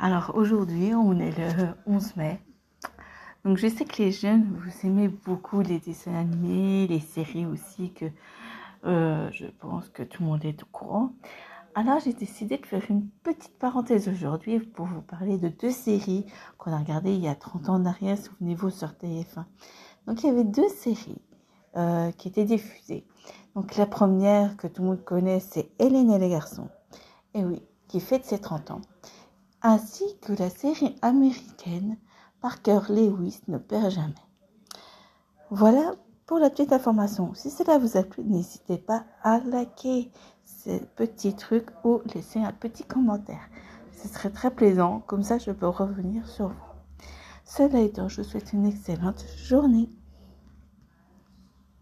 Alors aujourd'hui, on est le 11 mai. Donc je sais que les jeunes, vous aimez beaucoup les dessins animés, les séries aussi, que euh, je pense que tout le monde est au courant. Alors j'ai décidé de faire une petite parenthèse aujourd'hui pour vous parler de deux séries qu'on a regardées il y a 30 ans en arrière, souvenez-vous, sur TF1. Donc il y avait deux séries euh, qui étaient diffusées. Donc la première que tout le monde connaît, c'est Hélène et les garçons. Et oui, qui fête ses 30 ans ainsi que la série américaine Parker Lewis ne perd jamais. Voilà pour la petite information. Si cela vous a plu, n'hésitez pas à liker ces petits trucs ou laisser un petit commentaire. Ce serait très plaisant, comme ça je peux revenir sur vous. Cela étant, je vous souhaite une excellente journée.